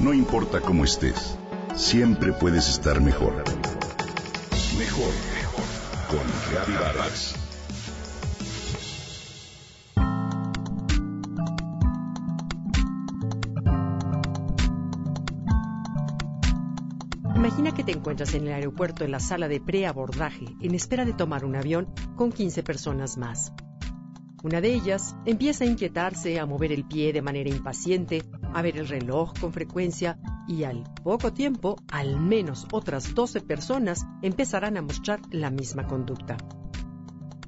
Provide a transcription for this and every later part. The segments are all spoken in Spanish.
No importa cómo estés, siempre puedes estar mejor. Mejor, mejor. Con Reavivadas. Imagina que te encuentras en el aeropuerto en la sala de preabordaje en espera de tomar un avión con 15 personas más. Una de ellas empieza a inquietarse, a mover el pie de manera impaciente, a ver el reloj con frecuencia y al poco tiempo, al menos otras 12 personas empezarán a mostrar la misma conducta.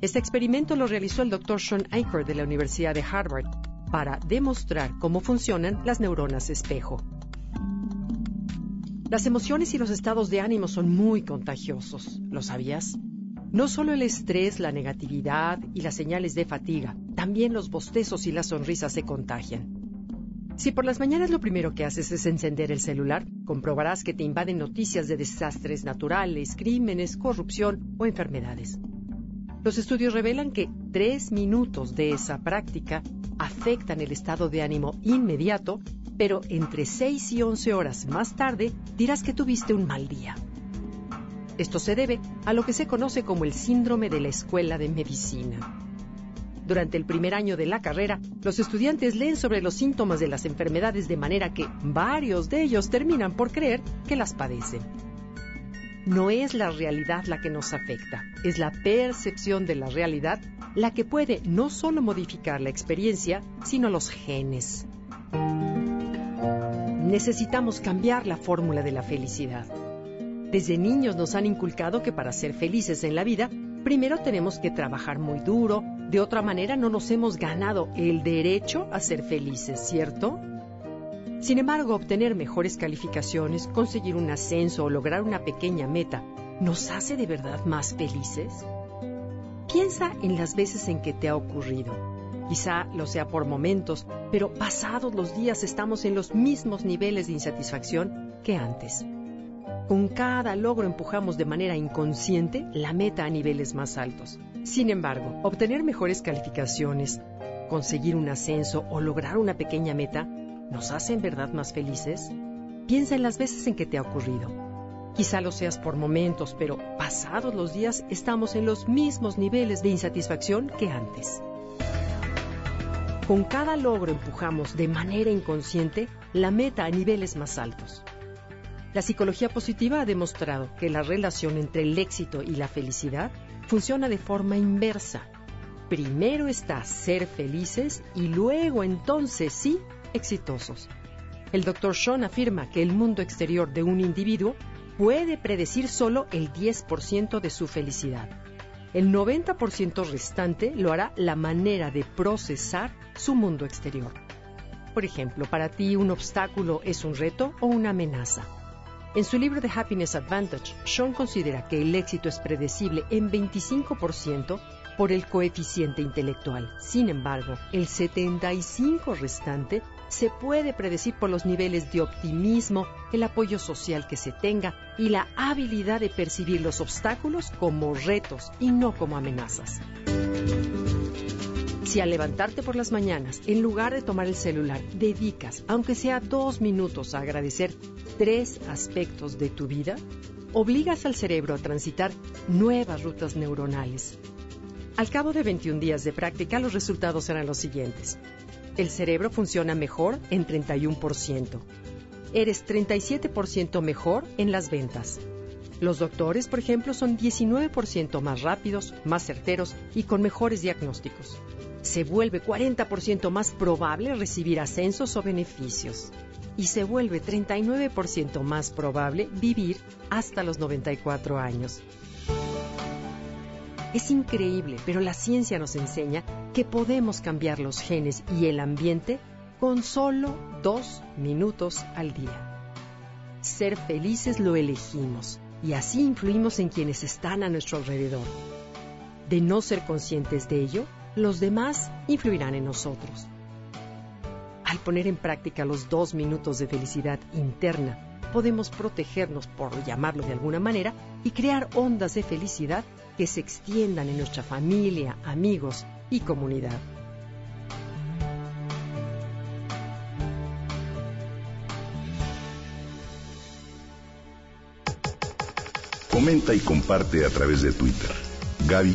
Este experimento lo realizó el Dr. Sean Eicher de la Universidad de Harvard para demostrar cómo funcionan las neuronas espejo. Las emociones y los estados de ánimo son muy contagiosos, ¿lo sabías? No solo el estrés, la negatividad y las señales de fatiga, también los bostezos y las sonrisas se contagian. Si por las mañanas lo primero que haces es encender el celular, comprobarás que te invaden noticias de desastres naturales, crímenes, corrupción o enfermedades. Los estudios revelan que tres minutos de esa práctica afectan el estado de ánimo inmediato, pero entre 6 y 11 horas más tarde dirás que tuviste un mal día. Esto se debe a lo que se conoce como el síndrome de la escuela de medicina. Durante el primer año de la carrera, los estudiantes leen sobre los síntomas de las enfermedades de manera que varios de ellos terminan por creer que las padecen. No es la realidad la que nos afecta, es la percepción de la realidad la que puede no solo modificar la experiencia, sino los genes. Necesitamos cambiar la fórmula de la felicidad. Desde niños nos han inculcado que para ser felices en la vida, primero tenemos que trabajar muy duro, de otra manera no nos hemos ganado el derecho a ser felices, ¿cierto? Sin embargo, obtener mejores calificaciones, conseguir un ascenso o lograr una pequeña meta, ¿nos hace de verdad más felices? Piensa en las veces en que te ha ocurrido. Quizá lo sea por momentos, pero pasados los días estamos en los mismos niveles de insatisfacción que antes. Con cada logro empujamos de manera inconsciente la meta a niveles más altos. Sin embargo, obtener mejores calificaciones, conseguir un ascenso o lograr una pequeña meta, ¿nos hace en verdad más felices? Piensa en las veces en que te ha ocurrido. Quizá lo seas por momentos, pero pasados los días estamos en los mismos niveles de insatisfacción que antes. Con cada logro empujamos de manera inconsciente la meta a niveles más altos. La psicología positiva ha demostrado que la relación entre el éxito y la felicidad funciona de forma inversa. Primero está ser felices y luego entonces sí exitosos. El Dr. Sean afirma que el mundo exterior de un individuo puede predecir solo el 10% de su felicidad. El 90% restante lo hará la manera de procesar su mundo exterior. Por ejemplo, para ti un obstáculo es un reto o una amenaza. En su libro The Happiness Advantage, Sean considera que el éxito es predecible en 25% por el coeficiente intelectual. Sin embargo, el 75% restante se puede predecir por los niveles de optimismo, el apoyo social que se tenga y la habilidad de percibir los obstáculos como retos y no como amenazas. Si al levantarte por las mañanas, en lugar de tomar el celular, dedicas, aunque sea dos minutos, a agradecer tres aspectos de tu vida, obligas al cerebro a transitar nuevas rutas neuronales. Al cabo de 21 días de práctica, los resultados serán los siguientes. El cerebro funciona mejor en 31%. Eres 37% mejor en las ventas. Los doctores, por ejemplo, son 19% más rápidos, más certeros y con mejores diagnósticos se vuelve 40% más probable recibir ascensos o beneficios y se vuelve 39% más probable vivir hasta los 94 años. Es increíble, pero la ciencia nos enseña que podemos cambiar los genes y el ambiente con solo dos minutos al día. Ser felices lo elegimos y así influimos en quienes están a nuestro alrededor. De no ser conscientes de ello, los demás influirán en nosotros. Al poner en práctica los dos minutos de felicidad interna, podemos protegernos, por llamarlo de alguna manera, y crear ondas de felicidad que se extiendan en nuestra familia, amigos y comunidad. Comenta y comparte a través de Twitter. Gaby